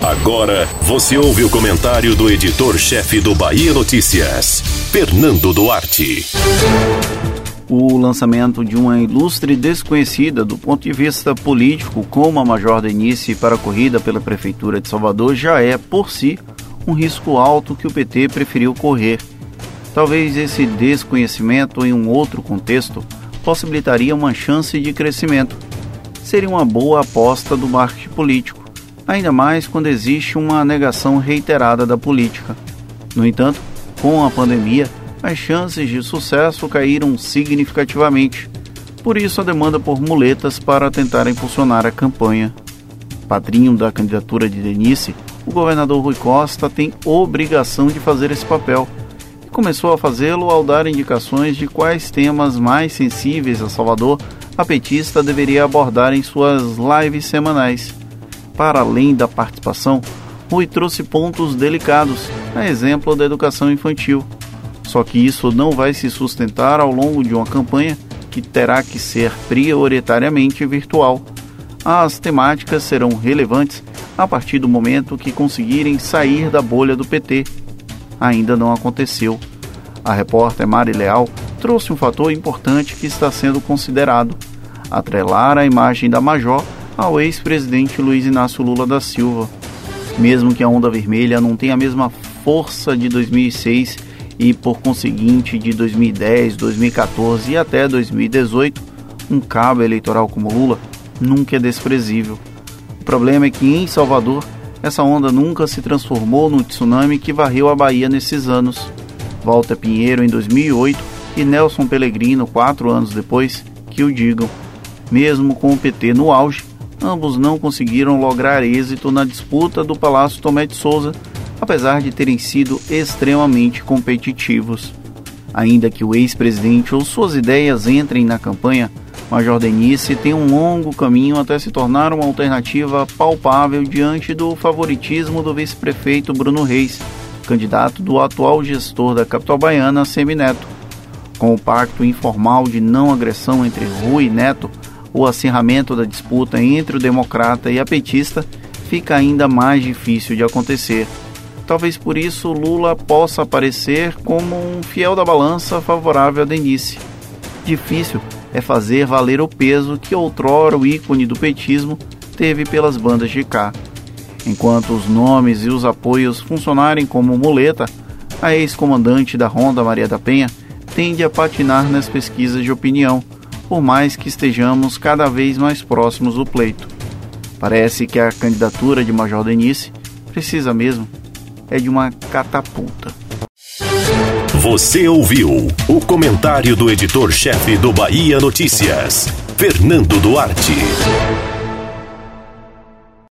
Agora você ouve o comentário do editor-chefe do Bahia Notícias, Fernando Duarte. O lançamento de uma ilustre desconhecida do ponto de vista político, como a Major Denise para a corrida pela Prefeitura de Salvador, já é, por si, um risco alto que o PT preferiu correr. Talvez esse desconhecimento, em um outro contexto, possibilitaria uma chance de crescimento. Seria uma boa aposta do marketing político, ainda mais quando existe uma negação reiterada da política. No entanto, com a pandemia, as chances de sucesso caíram significativamente. Por isso, a demanda por muletas para tentar impulsionar a campanha. Padrinho da candidatura de Denise, o governador Rui Costa tem obrigação de fazer esse papel e começou a fazê-lo ao dar indicações de quais temas mais sensíveis a Salvador a petista deveria abordar em suas lives semanais. Para além da participação, Rui trouxe pontos delicados, a exemplo da educação infantil. Só que isso não vai se sustentar ao longo de uma campanha que terá que ser prioritariamente virtual. As temáticas serão relevantes a partir do momento que conseguirem sair da bolha do PT. Ainda não aconteceu. A repórter Mari Leal trouxe um fator importante que está sendo considerado: atrelar a imagem da Major ao ex-presidente Luiz Inácio Lula da Silva. Mesmo que a onda vermelha não tenha a mesma força de 2006 e, por conseguinte, de 2010, 2014 e até 2018, um cabo eleitoral como Lula nunca é desprezível. O problema é que em Salvador, essa onda nunca se transformou no tsunami que varreu a Bahia nesses anos. Walter Pinheiro em 2008 e Nelson Pellegrino quatro anos depois que o digam. Mesmo com o PT no auge, ambos não conseguiram lograr êxito na disputa do Palácio Tomé de Souza apesar de terem sido extremamente competitivos. Ainda que o ex-presidente ou suas ideias entrem na campanha, Major Denise tem um longo caminho até se tornar uma alternativa palpável diante do favoritismo do vice-prefeito Bruno Reis, candidato do atual gestor da capital baiana, Semineto. Com o pacto informal de não agressão entre Rui e Neto, o acirramento da disputa entre o democrata e a petista fica ainda mais difícil de acontecer. Talvez por isso Lula possa aparecer como um fiel da balança favorável a Denise. Difícil é fazer valer o peso que outrora o ícone do petismo teve pelas bandas de cá. Enquanto os nomes e os apoios funcionarem como muleta, a ex-comandante da Ronda Maria da Penha tende a patinar nas pesquisas de opinião, por mais que estejamos cada vez mais próximos do pleito. Parece que a candidatura de Major Denise precisa mesmo é de uma catapulta. Você ouviu o comentário do editor-chefe do Bahia Notícias, Fernando Duarte.